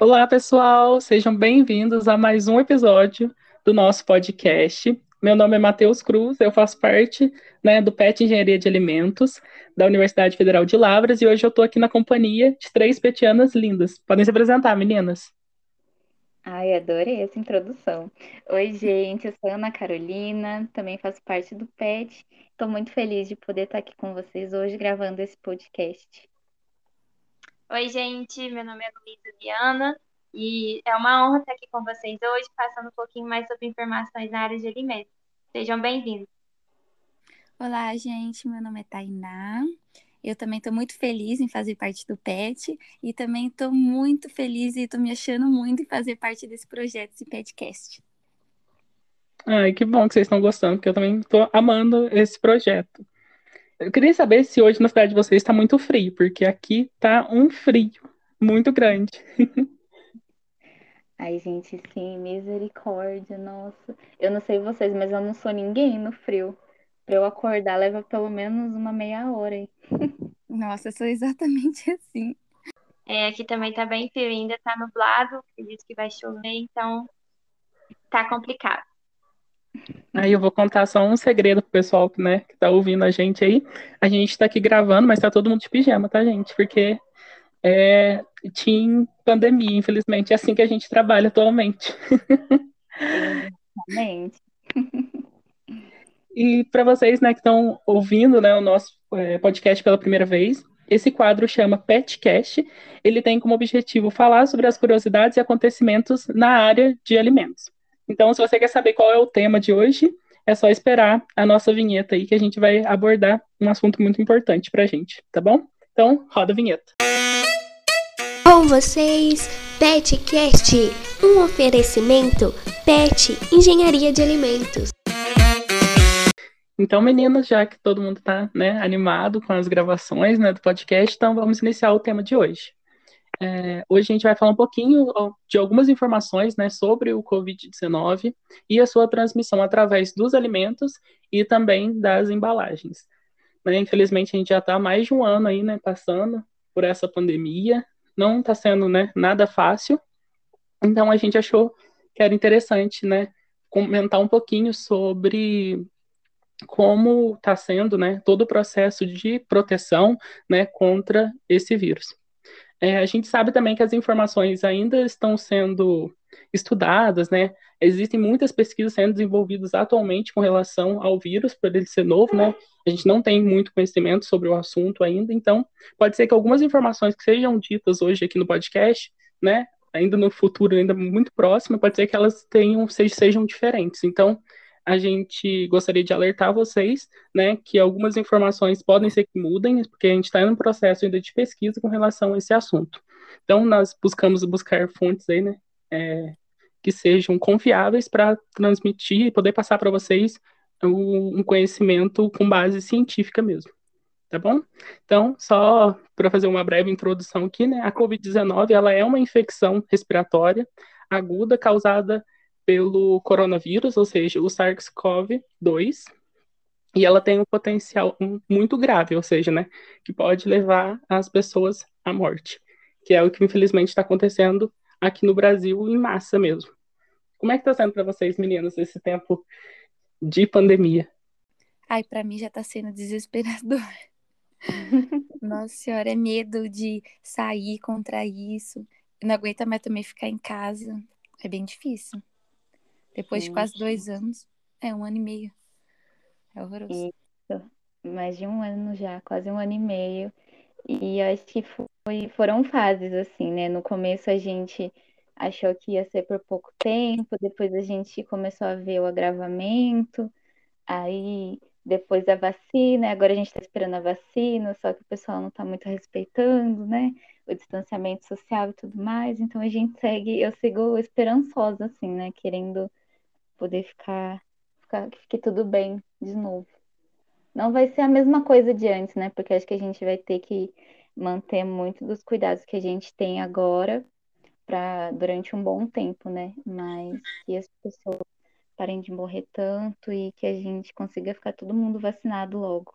Olá, pessoal, sejam bem-vindos a mais um episódio do nosso podcast. Meu nome é Matheus Cruz, eu faço parte né, do PET Engenharia de Alimentos da Universidade Federal de Lavras e hoje eu estou aqui na companhia de três petianas lindas. Podem se apresentar, meninas. Ai, adorei essa introdução. Oi, gente, eu sou Ana Carolina, também faço parte do PET. Estou muito feliz de poder estar aqui com vocês hoje gravando esse podcast. Oi, gente, meu nome é Luísa Viana e é uma honra estar aqui com vocês hoje, passando um pouquinho mais sobre informações na área de alimentos. Sejam bem-vindos. Olá, gente, meu nome é Tainá. Eu também estou muito feliz em fazer parte do PET e também estou muito feliz e estou me achando muito em fazer parte desse projeto, esse PETcast. Ai, que bom que vocês estão gostando, porque eu também estou amando esse projeto. Eu queria saber se hoje na cidade de vocês está muito frio, porque aqui está um frio muito grande. Ai, gente, sim, misericórdia, nossa. Eu não sei vocês, mas eu não sou ninguém no frio. Para eu acordar leva pelo menos uma meia hora aí. Nossa, eu sou exatamente assim. É, aqui também tá bem frio, ainda tá nublado, acredito que vai chover, então tá complicado. Aí eu vou contar só um segredo pro pessoal né, que tá ouvindo a gente aí. A gente tá aqui gravando, mas tá todo mundo de pijama, tá, gente? Porque é tinha pandemia, infelizmente. É assim que a gente trabalha atualmente. Exatamente. E para vocês né, que estão ouvindo né, o nosso é, podcast pela primeira vez, esse quadro chama PetCast. Ele tem como objetivo falar sobre as curiosidades e acontecimentos na área de alimentos. Então, se você quer saber qual é o tema de hoje, é só esperar a nossa vinheta aí, que a gente vai abordar um assunto muito importante para a gente, tá bom? Então, roda a vinheta. Com vocês, PetCast, um oferecimento Pet Engenharia de Alimentos. Então, meninas, já que todo mundo está né, animado com as gravações né, do podcast, então vamos iniciar o tema de hoje. É, hoje a gente vai falar um pouquinho de algumas informações né, sobre o Covid-19 e a sua transmissão através dos alimentos e também das embalagens. Né, infelizmente, a gente já está mais de um ano aí, né, passando por essa pandemia, não está sendo né, nada fácil, então a gente achou que era interessante né, comentar um pouquinho sobre como está sendo né, todo o processo de proteção né, contra esse vírus. É, a gente sabe também que as informações ainda estão sendo estudadas, né? Existem muitas pesquisas sendo desenvolvidas atualmente com relação ao vírus, por ele ser novo, né? A gente não tem muito conhecimento sobre o assunto ainda, então pode ser que algumas informações que sejam ditas hoje aqui no podcast, né? Ainda no futuro, ainda muito próximo, pode ser que elas tenham, sejam diferentes. Então, a gente gostaria de alertar vocês, né, que algumas informações podem ser que mudem, porque a gente está em um processo ainda de pesquisa com relação a esse assunto. Então, nós buscamos buscar fontes aí, né, é, que sejam confiáveis para transmitir e poder passar para vocês um, conhecimento com base científica mesmo. Tá bom? Então, só para fazer uma breve introdução aqui, né, a COVID-19 ela é uma infecção respiratória aguda causada pelo coronavírus, ou seja, o SARS-CoV-2, e ela tem um potencial muito grave, ou seja, né, que pode levar as pessoas à morte, que é o que infelizmente está acontecendo aqui no Brasil em massa mesmo. Como é que está sendo para vocês, meninas, esse tempo de pandemia? Ai, para mim já está sendo desesperador. Nossa senhora, é medo de sair contra isso. Não aguenta mais também ficar em casa. É bem difícil. Depois de quase dois anos. É, um ano e meio. É horroroso. Isso. Mais de um ano já, quase um ano e meio. E acho que foi, foram fases, assim, né? No começo a gente achou que ia ser por pouco tempo, depois a gente começou a ver o agravamento, aí depois a vacina, agora a gente está esperando a vacina, só que o pessoal não está muito respeitando, né? O distanciamento social e tudo mais. Então a gente segue, eu sigo esperançosa, assim, né? Querendo poder ficar, ficar que fique tudo bem de novo. Não vai ser a mesma coisa de antes, né? Porque acho que a gente vai ter que manter muito dos cuidados que a gente tem agora para durante um bom tempo, né? Mas que as pessoas parem de morrer tanto e que a gente consiga ficar todo mundo vacinado logo.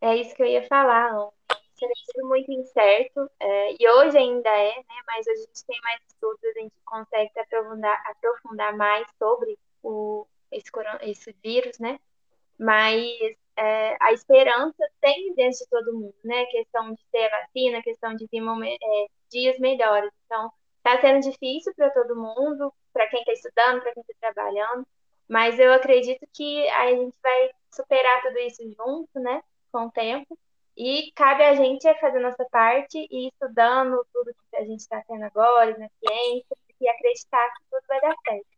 É isso que eu ia falar. É tudo muito incerto, é, e hoje ainda é, né? Mas a gente tem mais estudos, a gente consegue aprofundar, aprofundar mais sobre o, esse, esse vírus, né? Mas é, a esperança tem dentro de todo mundo, né? Questão de ter a vacina, questão de vir é, dias melhores. Então, está sendo difícil para todo mundo, para quem está estudando, para quem está trabalhando, mas eu acredito que a gente vai superar tudo isso junto, né? Com o tempo. E cabe a gente é fazer nossa parte e estudando tudo que a gente está tendo agora, na ciência, e acreditar que tudo vai dar certo.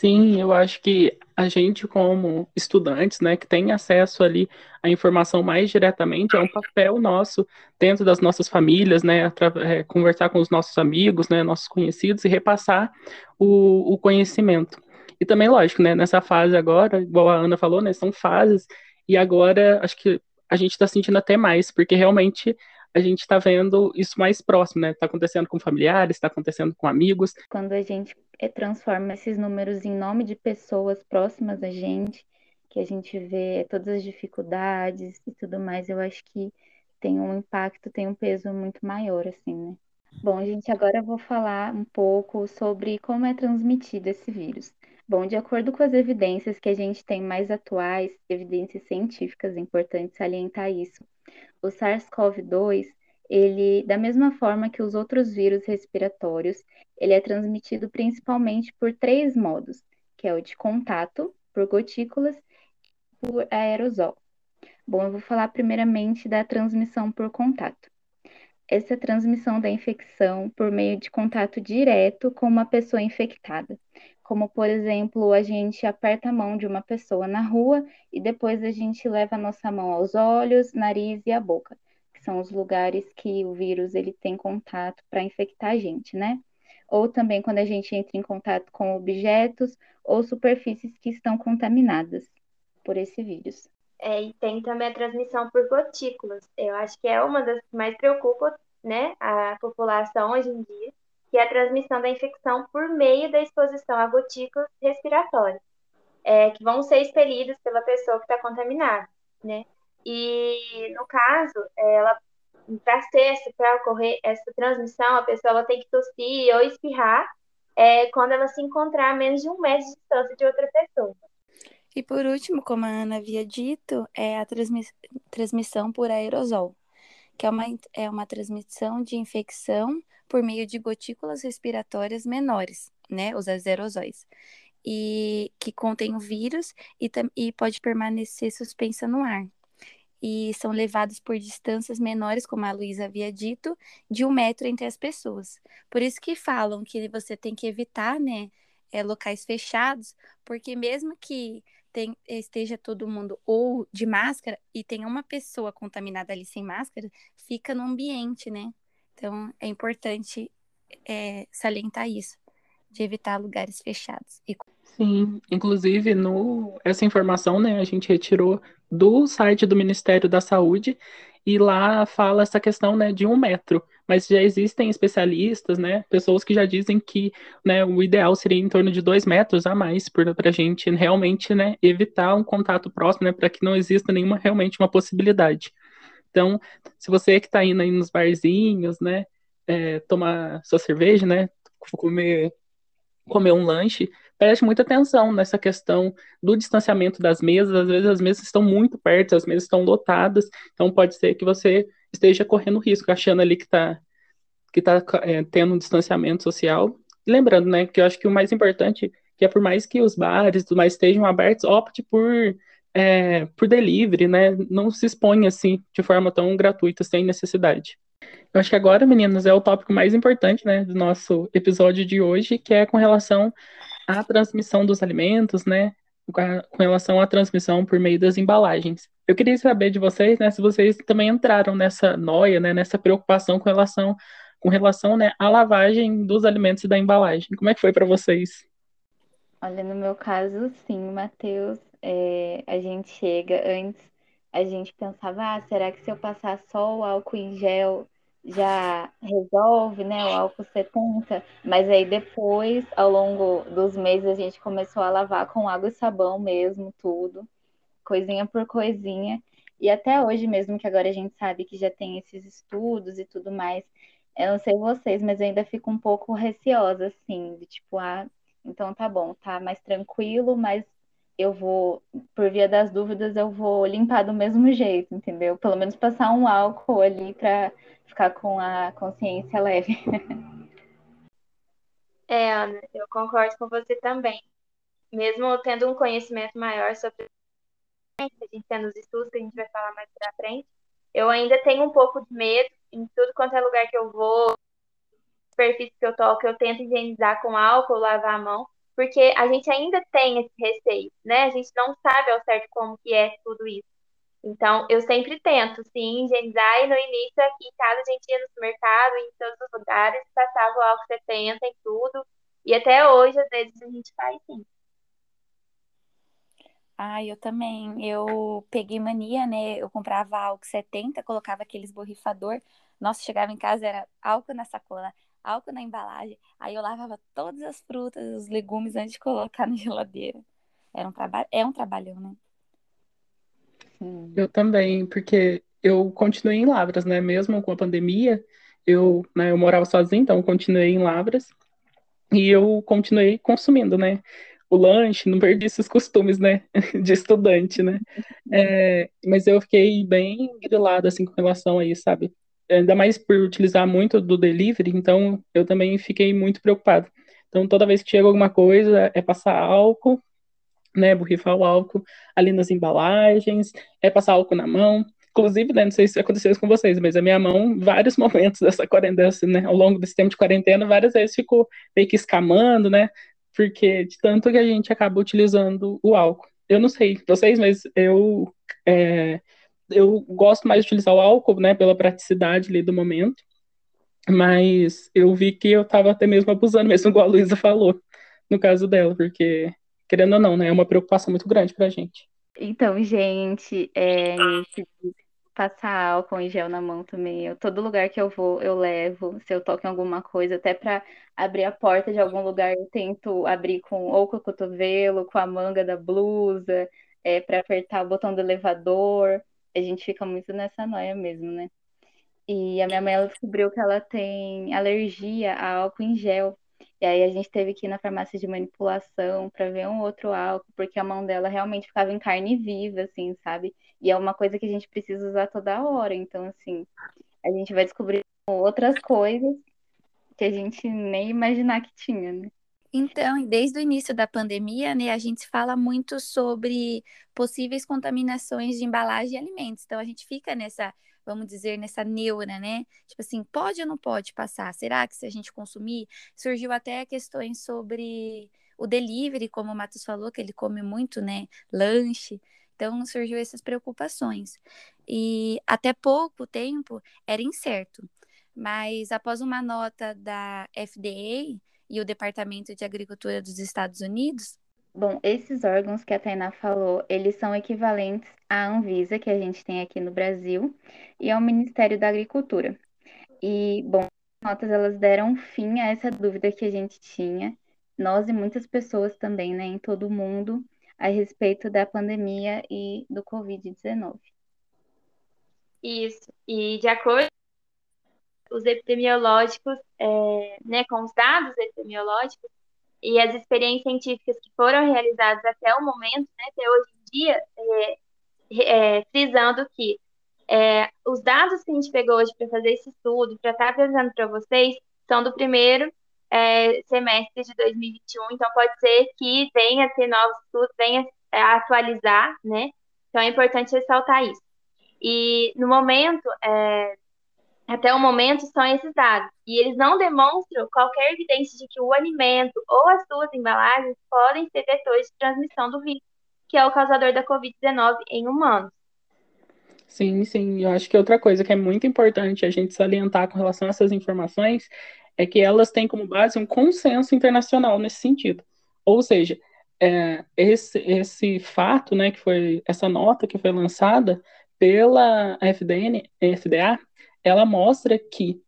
Sim, eu acho que a gente, como estudantes, né, que tem acesso ali à informação mais diretamente, é um papel nosso dentro das nossas famílias, né, é, conversar com os nossos amigos, né, nossos conhecidos e repassar o, o conhecimento. E também, lógico, né, nessa fase agora, igual a Ana falou, né, são fases, e agora acho que a gente está sentindo até mais, porque realmente a gente está vendo isso mais próximo, né? Está acontecendo com familiares, está acontecendo com amigos. Quando a gente eh, transforma esses números em nome de pessoas próximas a gente, que a gente vê todas as dificuldades e tudo mais, eu acho que tem um impacto, tem um peso muito maior, assim, né? Bom, gente, agora eu vou falar um pouco sobre como é transmitido esse vírus. Bom, de acordo com as evidências que a gente tem mais atuais, evidências científicas, é importante salientar isso. O SARS-CoV-2, ele, da mesma forma que os outros vírus respiratórios, ele é transmitido principalmente por três modos, que é o de contato, por gotículas e por aerosol. Bom, eu vou falar primeiramente da transmissão por contato essa transmissão da infecção por meio de contato direto com uma pessoa infectada. Como, por exemplo, a gente aperta a mão de uma pessoa na rua e depois a gente leva a nossa mão aos olhos, nariz e a boca, que são os lugares que o vírus ele tem contato para infectar a gente, né? Ou também quando a gente entra em contato com objetos ou superfícies que estão contaminadas por esse vírus. É, e tem também a transmissão por gotículas. Eu acho que é uma das que mais preocupa né, a população hoje em dia, que é a transmissão da infecção por meio da exposição a gotículas respiratórias, é, que vão ser expelidas pela pessoa que está contaminada. Né? E, no caso, ela para para ocorrer essa transmissão, a pessoa tem que tossir ou espirrar é, quando ela se encontrar a menos de um metro de distância de outra pessoa. E por último, como a Ana havia dito, é a transmiss transmissão por aerosol, que é uma, é uma transmissão de infecção por meio de gotículas respiratórias menores, né, os aerosóis, e que contém o vírus e, e pode permanecer suspensa no ar. E são levados por distâncias menores, como a Luísa havia dito, de um metro entre as pessoas. Por isso que falam que você tem que evitar, né, é, locais fechados, porque mesmo que tem, esteja todo mundo ou de máscara e tenha uma pessoa contaminada ali sem máscara, fica no ambiente, né? Então é importante é, salientar isso, de evitar lugares fechados. E... Sim, inclusive no essa informação, né, a gente retirou do site do Ministério da Saúde e lá fala essa questão, né, de um metro mas já existem especialistas, né, pessoas que já dizem que né, o ideal seria em torno de dois metros a mais para a gente realmente né, evitar um contato próximo, né, para que não exista nenhuma realmente uma possibilidade. Então, se você que está indo aí nos barzinhos, né, é, tomar sua cerveja, né, comer, comer um lanche, preste muita atenção nessa questão do distanciamento das mesas. Às vezes as mesas estão muito perto, as mesas estão lotadas, então pode ser que você esteja correndo risco, achando ali que está que tá, é, tendo um distanciamento social. lembrando, né, que eu acho que o mais importante que é por mais que os bares e mais estejam abertos, opte por é, por delivery, né? Não se exponha assim de forma tão gratuita, sem necessidade. Eu acho que agora, meninas, é o tópico mais importante, né, do nosso episódio de hoje, que é com relação à transmissão dos alimentos, né? com relação à transmissão por meio das embalagens. Eu queria saber de vocês, né, se vocês também entraram nessa noia, né, nessa preocupação com relação, com relação, né, à lavagem dos alimentos e da embalagem. Como é que foi para vocês? Olha, no meu caso, sim, Matheus, é, a gente chega antes, a gente pensava, ah, será que se eu passar só o álcool em gel já resolve, né, o álcool 70, mas aí depois, ao longo dos meses, a gente começou a lavar com água e sabão mesmo, tudo, coisinha por coisinha. E até hoje mesmo, que agora a gente sabe que já tem esses estudos e tudo mais, eu não sei vocês, mas eu ainda fico um pouco receosa, assim, de tipo, ah, então tá bom, tá mais tranquilo, mas eu vou, por via das dúvidas, eu vou limpar do mesmo jeito, entendeu? Pelo menos passar um álcool ali para ficar com a consciência leve. É, Ana, eu concordo com você também. Mesmo tendo um conhecimento maior sobre a gente tendo os estudos que a gente vai falar mais pra frente, eu ainda tenho um pouco de medo em tudo quanto é lugar que eu vou, superfície que eu toco, eu tento higienizar com álcool, lavar a mão, porque a gente ainda tem esse receio, né? A gente não sabe ao certo como que é tudo isso. Então, eu sempre tento, sim, higienizar, e no início aqui em casa a gente ia no supermercado, em todos os lugares, passava o álcool 70 em tudo, e até hoje, às vezes, a gente faz sim. Ah, eu também. Eu peguei mania, né? Eu comprava álcool 70, colocava aqueles borrifador. Nossa, chegava em casa, era álcool na sacola, álcool na embalagem. Aí eu lavava todas as frutas, os legumes antes de colocar na geladeira. Era um trabalho, é um trabalhão, né? Eu também, porque eu continuei em Lavras, né? Mesmo com a pandemia, eu, né, eu morava sozinho, então continuei em Lavras. E eu continuei consumindo, né? O lanche, não perdi esses costumes, né? De estudante, né? É, mas eu fiquei bem grilada, assim, com relação a isso, sabe? Ainda mais por utilizar muito do delivery, então eu também fiquei muito preocupado. Então, toda vez que chega alguma coisa, é passar álcool, né, borrifar o álcool ali nas embalagens, é passar álcool na mão. Inclusive, né, não sei se aconteceu isso com vocês, mas a minha mão, vários momentos dessa quarentena, né, ao longo desse tempo de quarentena, várias vezes ficou meio que escamando, né, porque de tanto que a gente acaba utilizando o álcool. Eu não sei vocês, mas eu é, eu gosto mais de utilizar o álcool, né, pela praticidade ali do momento, mas eu vi que eu estava até mesmo abusando, mesmo igual a Luísa falou, no caso dela, porque, querendo ou não, né, é uma preocupação muito grande pra gente. Então, gente, é, passar álcool em gel na mão também. Eu, todo lugar que eu vou, eu levo. Se eu toco em alguma coisa, até para abrir a porta de algum lugar, eu tento abrir com ou com o cotovelo, com a manga da blusa, é, para apertar o botão do elevador a gente fica muito nessa noia mesmo, né? E a minha mãe ela descobriu que ela tem alergia a álcool em gel. E aí a gente teve que ir na farmácia de manipulação para ver um outro álcool, porque a mão dela realmente ficava em carne viva, assim, sabe? E é uma coisa que a gente precisa usar toda hora. Então, assim, a gente vai descobrir outras coisas que a gente nem imaginar que tinha, né? Então, desde o início da pandemia, né, a gente fala muito sobre possíveis contaminações de embalagem e alimentos. Então, a gente fica nessa, vamos dizer, nessa neura, né? Tipo assim, pode ou não pode passar? Será que se a gente consumir? Surgiu até questões sobre o delivery, como o Matos falou, que ele come muito, né, lanche. Então, surgiu essas preocupações. E até pouco tempo era incerto. Mas após uma nota da FDA, e o Departamento de Agricultura dos Estados Unidos? Bom, esses órgãos que a Tainá falou, eles são equivalentes à Anvisa, que a gente tem aqui no Brasil, e ao Ministério da Agricultura. E, bom, as notas elas deram fim a essa dúvida que a gente tinha, nós e muitas pessoas também, né, em todo o mundo, a respeito da pandemia e do Covid-19. Isso. E de acordo os epidemiológicos, é, né, com os dados epidemiológicos e as experiências científicas que foram realizadas até o momento, né, até hoje em dia, é, é, frisando que é, os dados que a gente pegou hoje para fazer esse estudo, para estar tá apresentando para vocês, são do primeiro é, semestre de 2021, então pode ser que venha a ter novos estudos, venha a atualizar, né? Então é importante ressaltar isso. E no momento, é, até o momento são esses dados, e eles não demonstram qualquer evidência de que o alimento ou as suas embalagens podem ser vetores de transmissão do vírus, que é o causador da Covid-19 em humanos. Sim, sim. Eu acho que outra coisa que é muito importante a gente salientar com relação a essas informações é que elas têm como base um consenso internacional nesse sentido. Ou seja, é, esse, esse fato, né, que foi essa nota que foi lançada pela FDN, FDA, ela mostra que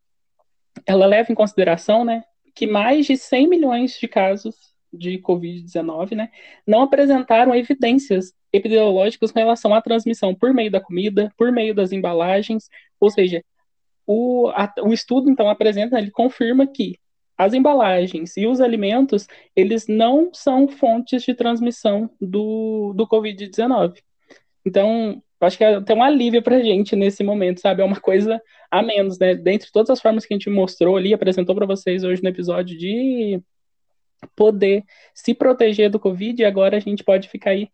ela leva em consideração, né, que mais de 100 milhões de casos de Covid-19, né, não apresentaram evidências epidemiológicas com relação à transmissão por meio da comida, por meio das embalagens, ou seja, o, a, o estudo então apresenta, ele confirma que as embalagens e os alimentos, eles não são fontes de transmissão do, do Covid-19. Então, acho que é até um alívio para a gente nesse momento, sabe? É uma coisa a menos, né? Dentre todas as formas que a gente mostrou ali, apresentou para vocês hoje no episódio de poder se proteger do Covid, e agora a gente pode ficar aí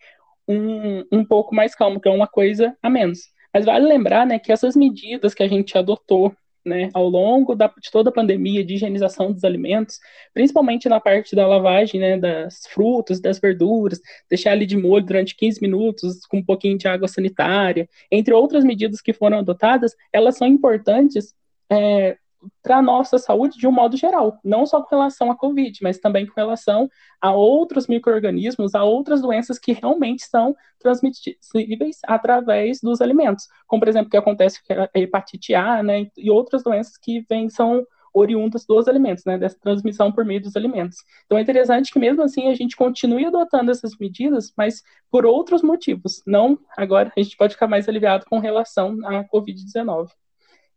um, um pouco mais calmo, que é uma coisa a menos. Mas vale lembrar, né, que essas medidas que a gente adotou né, ao longo da, de toda a pandemia de higienização dos alimentos, principalmente na parte da lavagem né, das frutas, das verduras, deixar ali de molho durante 15 minutos com um pouquinho de água sanitária, entre outras medidas que foram adotadas, elas são importantes é, para a nossa saúde de um modo geral, não só com relação à Covid, mas também com relação a outros micro-organismos, a outras doenças que realmente são transmissíveis através dos alimentos, como por exemplo o que acontece com a hepatite A, né, e outras doenças que vêm, são oriundas dos alimentos, né, dessa transmissão por meio dos alimentos. Então é interessante que mesmo assim a gente continue adotando essas medidas, mas por outros motivos, não agora a gente pode ficar mais aliviado com relação à Covid-19.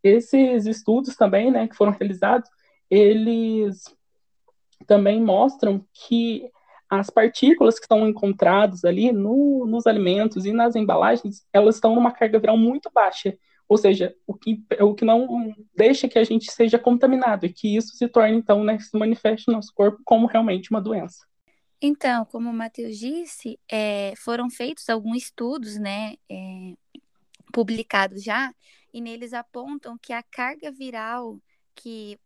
Esses estudos também, né, que foram realizados, eles também mostram que as partículas que estão encontradas ali no, nos alimentos e nas embalagens, elas estão numa carga viral muito baixa, ou seja, o que, o que não deixa que a gente seja contaminado e que isso se torne, então, né, se manifeste no nosso corpo como realmente uma doença. Então, como o Matheus disse, é, foram feitos alguns estudos, né, é, publicados já, e neles apontam que a carga viral que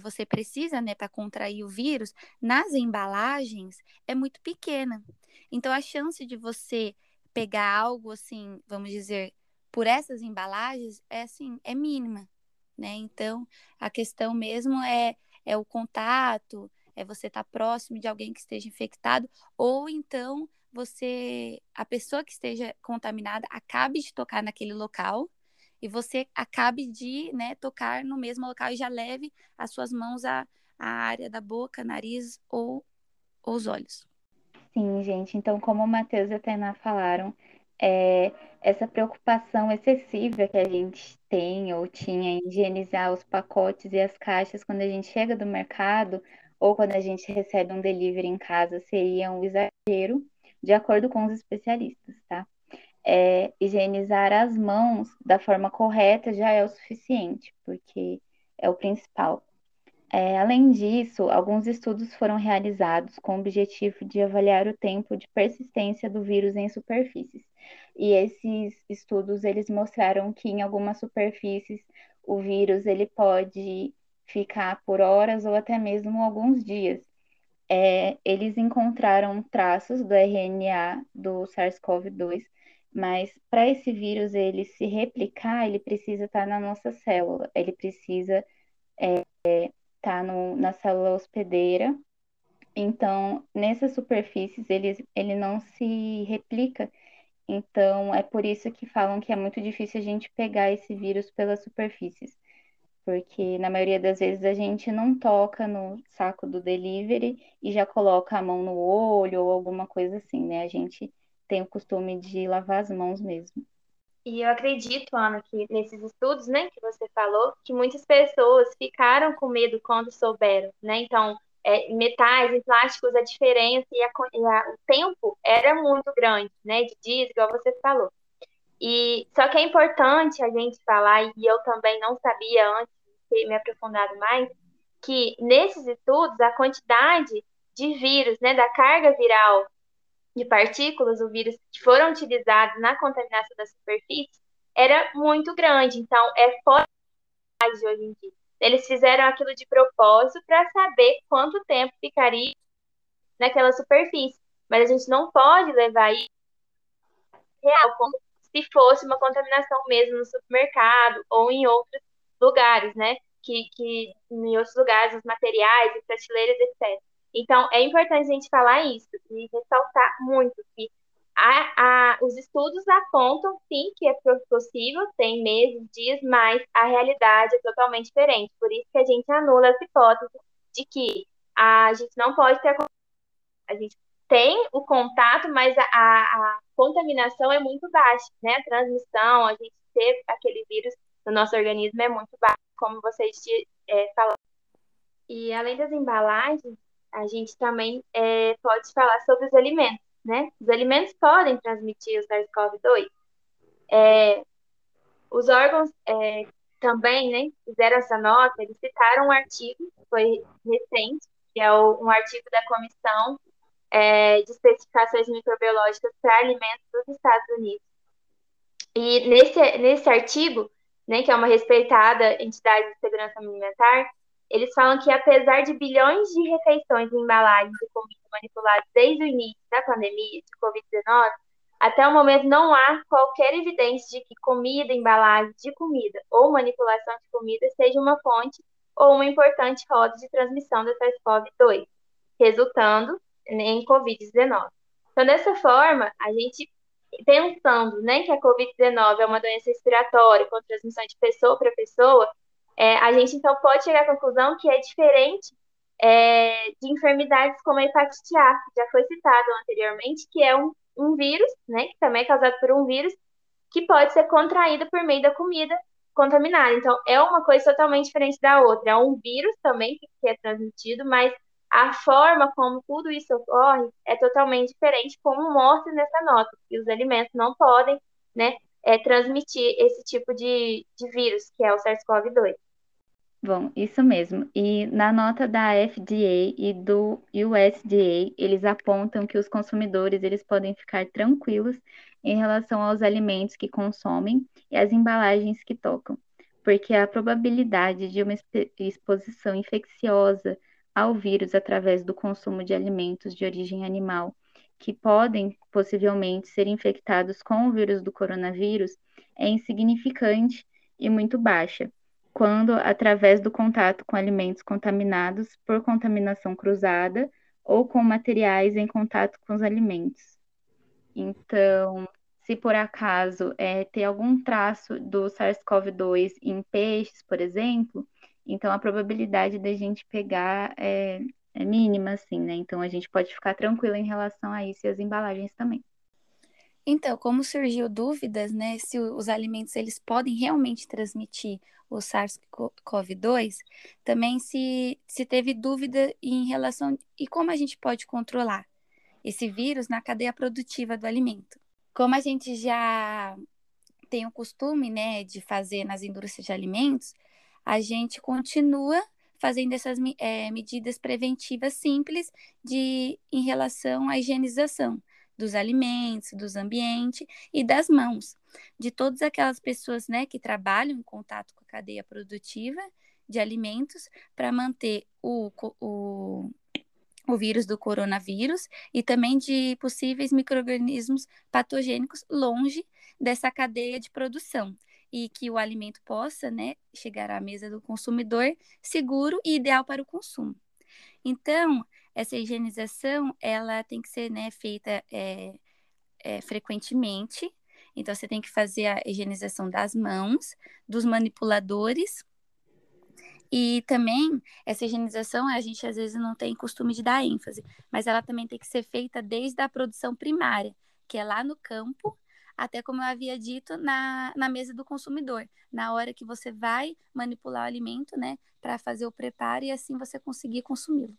você precisa, né, para contrair o vírus, nas embalagens é muito pequena. Então a chance de você pegar algo assim, vamos dizer, por essas embalagens é assim, é mínima, né? Então a questão mesmo é é o contato, é você estar tá próximo de alguém que esteja infectado ou então você a pessoa que esteja contaminada acabe de tocar naquele local e você acabe de né, tocar no mesmo local e já leve as suas mãos à, à área da boca, nariz ou, ou os olhos. Sim, gente. Então, como o Matheus e a Tainá falaram, é, essa preocupação excessiva que a gente tem ou tinha em higienizar os pacotes e as caixas quando a gente chega do mercado ou quando a gente recebe um delivery em casa seria um exagero, de acordo com os especialistas, tá? É, higienizar as mãos da forma correta já é o suficiente, porque é o principal. É, além disso, alguns estudos foram realizados com o objetivo de avaliar o tempo de persistência do vírus em superfícies. E esses estudos eles mostraram que em algumas superfícies o vírus ele pode ficar por horas ou até mesmo alguns dias. É, eles encontraram traços do RNA do SARS-CoV-2 mas para esse vírus ele se replicar, ele precisa estar tá na nossa célula, ele precisa estar é, tá na célula hospedeira. Então, nessas superfícies, ele, ele não se replica. Então, é por isso que falam que é muito difícil a gente pegar esse vírus pelas superfícies. Porque na maioria das vezes a gente não toca no saco do delivery e já coloca a mão no olho ou alguma coisa assim, né? A gente tem o costume de lavar as mãos mesmo. E eu acredito, Ana, que nesses estudos, né, que você falou, que muitas pessoas ficaram com medo quando souberam, né? Então, é, metais, em plásticos, a diferença e, a, e a, o tempo era muito grande, né? De dias, igual você falou. E só que é importante a gente falar, e eu também não sabia antes de ter me aprofundado mais, que nesses estudos a quantidade de vírus, né, da carga viral de partículas, o vírus que foram utilizados na contaminação da superfície, era muito grande. Então, é fora de hoje em dia. Eles fizeram aquilo de propósito para saber quanto tempo ficaria naquela superfície. Mas a gente não pode levar isso real como se fosse uma contaminação mesmo no supermercado ou em outros lugares, né? Que, que em outros lugares, os materiais, as prateleiras, etc. Então, é importante a gente falar isso e ressaltar muito que a, a, os estudos apontam, sim, que é possível, tem meses, dias, mas a realidade é totalmente diferente. Por isso que a gente anula essa hipótese de que a gente não pode ter A gente tem o contato, mas a, a, contaminação é muito baixa, né? A transmissão, a gente ter aquele vírus no nosso organismo é muito baixa, como vocês é, falaram. E além das embalagens, a gente também é, pode falar sobre os alimentos, né? Os alimentos podem transmitir o SARS-CoV-2. É, os órgãos é, também, né, fizeram essa nota, eles citaram um artigo, foi recente, que é o, um artigo da Comissão é, de Especificações Microbiológicas para Alimentos dos Estados Unidos. E nesse, nesse artigo, né, que é uma respeitada entidade de segurança alimentar, eles falam que apesar de bilhões de refeições em embalagens de comida manipuladas desde o início da pandemia de Covid-19, até o momento não há qualquer evidência de que comida, embalagem de comida ou manipulação de comida seja uma fonte ou uma importante rota de transmissão da SARS-CoV-2, resultando em Covid-19. Então, dessa forma, a gente pensando né, que a Covid-19 é uma doença respiratória com transmissão de pessoa para pessoa, é, a gente então pode chegar à conclusão que é diferente é, de enfermidades como a hepatite A, que já foi citado anteriormente, que é um, um vírus, né, que também é causado por um vírus, que pode ser contraído por meio da comida contaminada. Então, é uma coisa totalmente diferente da outra. É um vírus também que é transmitido, mas a forma como tudo isso ocorre é totalmente diferente, como mostra nessa nota, que os alimentos não podem né, é, transmitir esse tipo de, de vírus, que é o SARS-CoV-2. Bom, isso mesmo. E na nota da FDA e do USDA, eles apontam que os consumidores eles podem ficar tranquilos em relação aos alimentos que consomem e às embalagens que tocam, porque a probabilidade de uma exposição infecciosa ao vírus através do consumo de alimentos de origem animal, que podem possivelmente ser infectados com o vírus do coronavírus, é insignificante e muito baixa, quando através do contato com alimentos contaminados por contaminação cruzada ou com materiais em contato com os alimentos. Então, se por acaso é, ter algum traço do SARS-CoV-2 em peixes, por exemplo, então, a probabilidade da gente pegar é, é mínima, assim, né? Então, a gente pode ficar tranquilo em relação a isso e as embalagens também. Então, como surgiu dúvidas, né, se os alimentos eles podem realmente transmitir o SARS-CoV-2, também se, se teve dúvida em relação e como a gente pode controlar esse vírus na cadeia produtiva do alimento. Como a gente já tem o costume, né, de fazer nas indústrias de alimentos, a gente continua fazendo essas é, medidas preventivas simples de em relação à higienização dos alimentos, dos ambientes e das mãos de todas aquelas pessoas, né, que trabalham em contato com a cadeia produtiva de alimentos para manter o, o, o vírus do coronavírus e também de possíveis microrganismos patogênicos longe dessa cadeia de produção e que o alimento possa né, chegar à mesa do consumidor seguro e ideal para o consumo. Então, essa higienização ela tem que ser né, feita é, é, frequentemente. Então, você tem que fazer a higienização das mãos, dos manipuladores. E também, essa higienização, a gente às vezes não tem costume de dar ênfase, mas ela também tem que ser feita desde a produção primária, que é lá no campo, até como eu havia dito, na, na mesa do consumidor, na hora que você vai manipular o alimento, né, para fazer o preparo e assim você conseguir consumi-lo.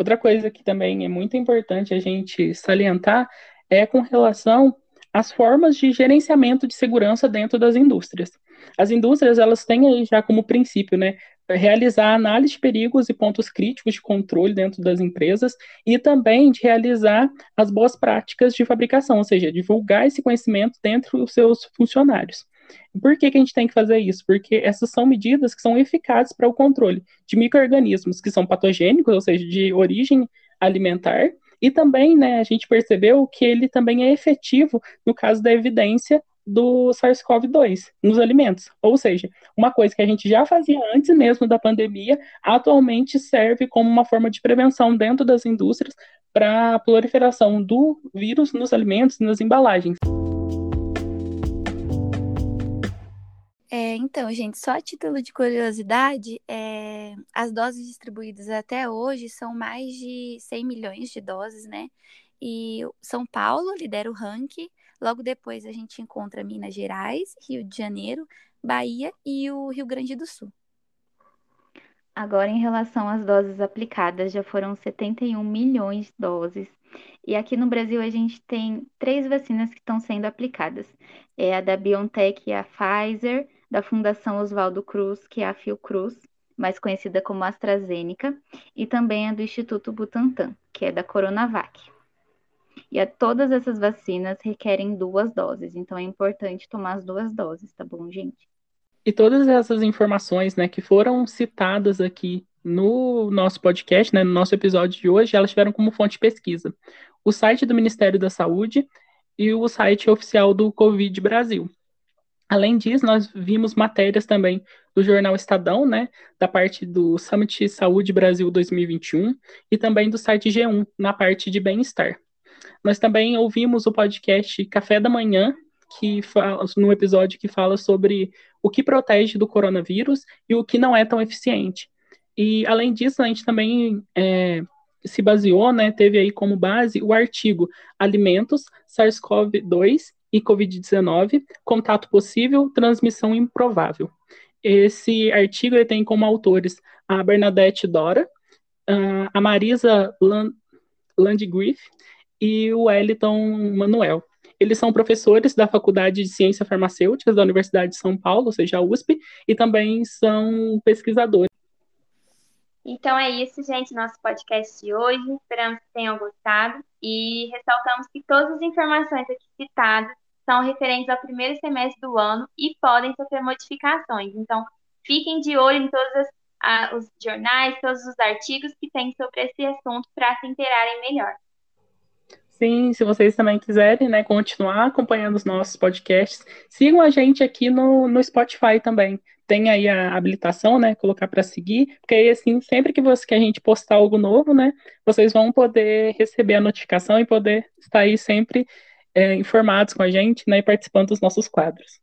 Outra coisa que também é muito importante a gente salientar é com relação às formas de gerenciamento de segurança dentro das indústrias. As indústrias, elas têm aí já como princípio, né, realizar análise de perigos e pontos críticos de controle dentro das empresas e também de realizar as boas práticas de fabricação, ou seja, divulgar esse conhecimento dentro dos seus funcionários. Por que, que a gente tem que fazer isso? Porque essas são medidas que são eficazes para o controle de micro-organismos que são patogênicos, ou seja, de origem alimentar, e também, né, a gente percebeu que ele também é efetivo no caso da evidência do SARS-CoV-2 nos alimentos. Ou seja, uma coisa que a gente já fazia antes mesmo da pandemia, atualmente serve como uma forma de prevenção dentro das indústrias para a proliferação do vírus nos alimentos e nas embalagens. É, então, gente, só a título de curiosidade, é, as doses distribuídas até hoje são mais de 100 milhões de doses, né? E São Paulo lidera o ranking, logo depois a gente encontra Minas Gerais, Rio de Janeiro, Bahia e o Rio Grande do Sul. Agora, em relação às doses aplicadas, já foram 71 milhões de doses. E aqui no Brasil a gente tem três vacinas que estão sendo aplicadas. É a da BioNTech e a Pfizer, da Fundação Oswaldo Cruz, que é a Fiocruz, mais conhecida como AstraZeneca, e também a do Instituto Butantan, que é da Coronavac. E a, todas essas vacinas requerem duas doses, então é importante tomar as duas doses, tá bom, gente? E todas essas informações, né, que foram citadas aqui no nosso podcast, né, no nosso episódio de hoje, elas tiveram como fonte de pesquisa o site do Ministério da Saúde e o site oficial do Covid Brasil. Além disso, nós vimos matérias também do jornal Estadão, né, da parte do Summit Saúde Brasil 2021 e também do site G1, na parte de bem-estar. Nós também ouvimos o podcast Café da Manhã, que fala, no episódio que fala sobre o que protege do coronavírus e o que não é tão eficiente. E além disso, a gente também é, se baseou, né, teve aí como base o artigo Alimentos, SARS-CoV-2 e Covid-19, contato possível, transmissão improvável. Esse artigo ele tem como autores a Bernadette Dora, a Marisa Land Landgraf e o Wellington Manuel. Eles são professores da Faculdade de Ciências Farmacêuticas da Universidade de São Paulo, ou seja, a USP, e também são pesquisadores. Então é isso, gente, nosso podcast de hoje. Esperamos que tenham gostado e ressaltamos que todas as informações aqui citadas são referentes ao primeiro semestre do ano e podem sofrer modificações. Então, fiquem de olho em todos as, a, os jornais, todos os artigos que tem sobre esse assunto para se inteirarem melhor. Sim, se vocês também quiserem, né, continuar acompanhando os nossos podcasts, sigam a gente aqui no, no Spotify também. Tem aí a habilitação, né, colocar para seguir, porque aí assim, sempre que, você, que a gente postar algo novo, né, vocês vão poder receber a notificação e poder estar aí sempre é, informados com a gente, né, e participando dos nossos quadros.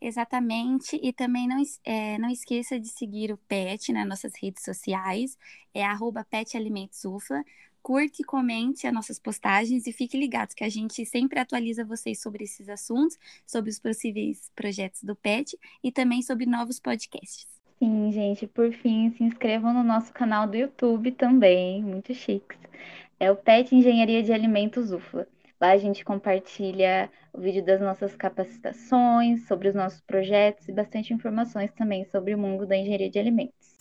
Exatamente, e também não, é, não esqueça de seguir o PET nas nossas redes sociais, é arroba petalimentosufla curte e comente as nossas postagens e fique ligados que a gente sempre atualiza vocês sobre esses assuntos, sobre os possíveis projetos do PET e também sobre novos podcasts. Sim, gente, por fim, se inscrevam no nosso canal do YouTube também, muito chiques. É o PET Engenharia de Alimentos UFLA. Lá a gente compartilha o vídeo das nossas capacitações, sobre os nossos projetos e bastante informações também sobre o mundo da engenharia de alimentos.